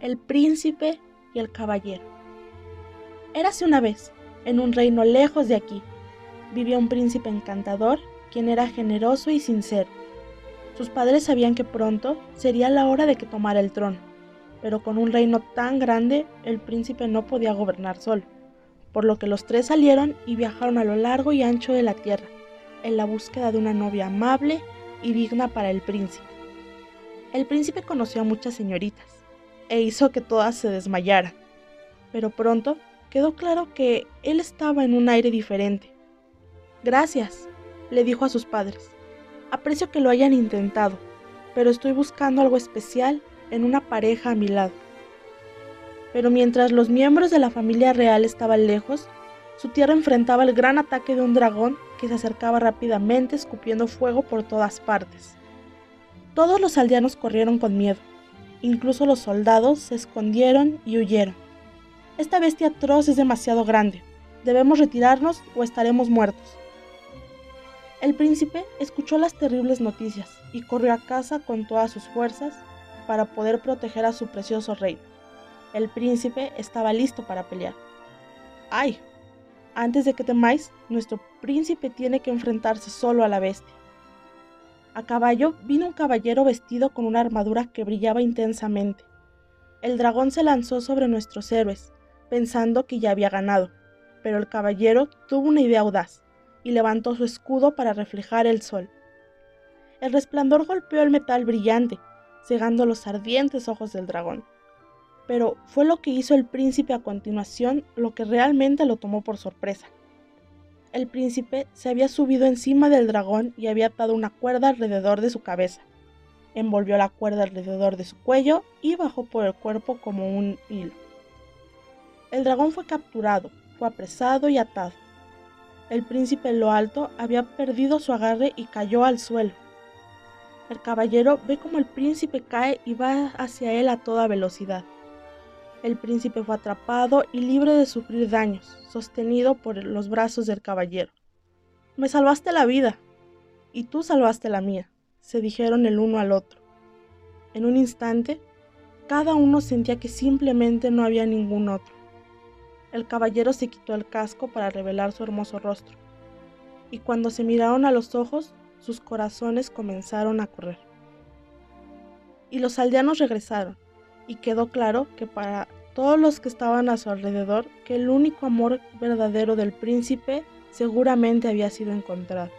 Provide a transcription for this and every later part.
el príncipe y el caballero. Érase una vez, en un reino lejos de aquí, vivía un príncipe encantador, quien era generoso y sincero. Sus padres sabían que pronto sería la hora de que tomara el trono, pero con un reino tan grande el príncipe no podía gobernar solo, por lo que los tres salieron y viajaron a lo largo y ancho de la tierra, en la búsqueda de una novia amable y digna para el príncipe. El príncipe conoció a muchas señoritas, e hizo que todas se desmayaran. Pero pronto quedó claro que él estaba en un aire diferente. Gracias, le dijo a sus padres. Aprecio que lo hayan intentado, pero estoy buscando algo especial en una pareja a mi lado. Pero mientras los miembros de la familia real estaban lejos, su tierra enfrentaba el gran ataque de un dragón que se acercaba rápidamente escupiendo fuego por todas partes. Todos los aldeanos corrieron con miedo, Incluso los soldados se escondieron y huyeron. Esta bestia atroz es demasiado grande. Debemos retirarnos o estaremos muertos. El príncipe escuchó las terribles noticias y corrió a casa con todas sus fuerzas para poder proteger a su precioso reino. El príncipe estaba listo para pelear. ¡Ay! Antes de que temáis, nuestro príncipe tiene que enfrentarse solo a la bestia. A caballo vino un caballero vestido con una armadura que brillaba intensamente. El dragón se lanzó sobre nuestros héroes, pensando que ya había ganado, pero el caballero tuvo una idea audaz y levantó su escudo para reflejar el sol. El resplandor golpeó el metal brillante, cegando los ardientes ojos del dragón. Pero fue lo que hizo el príncipe a continuación lo que realmente lo tomó por sorpresa el príncipe se había subido encima del dragón y había atado una cuerda alrededor de su cabeza. Envolvió la cuerda alrededor de su cuello y bajó por el cuerpo como un hilo. El dragón fue capturado, fue apresado y atado. El príncipe en lo alto había perdido su agarre y cayó al suelo. El caballero ve como el príncipe cae y va hacia él a toda velocidad. El príncipe fue atrapado y libre de sufrir daños, sostenido por los brazos del caballero. Me salvaste la vida, y tú salvaste la mía, se dijeron el uno al otro. En un instante, cada uno sentía que simplemente no había ningún otro. El caballero se quitó el casco para revelar su hermoso rostro, y cuando se miraron a los ojos, sus corazones comenzaron a correr. Y los aldeanos regresaron, y quedó claro que para todos los que estaban a su alrededor que el único amor verdadero del príncipe seguramente había sido encontrado.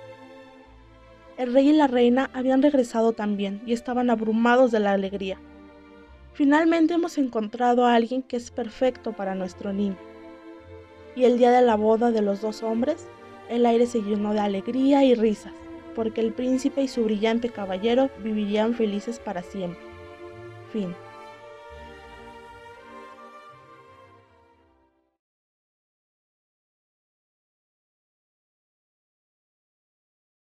El rey y la reina habían regresado también y estaban abrumados de la alegría. Finalmente hemos encontrado a alguien que es perfecto para nuestro niño. Y el día de la boda de los dos hombres, el aire se llenó de alegría y risas, porque el príncipe y su brillante caballero vivirían felices para siempre. Fin.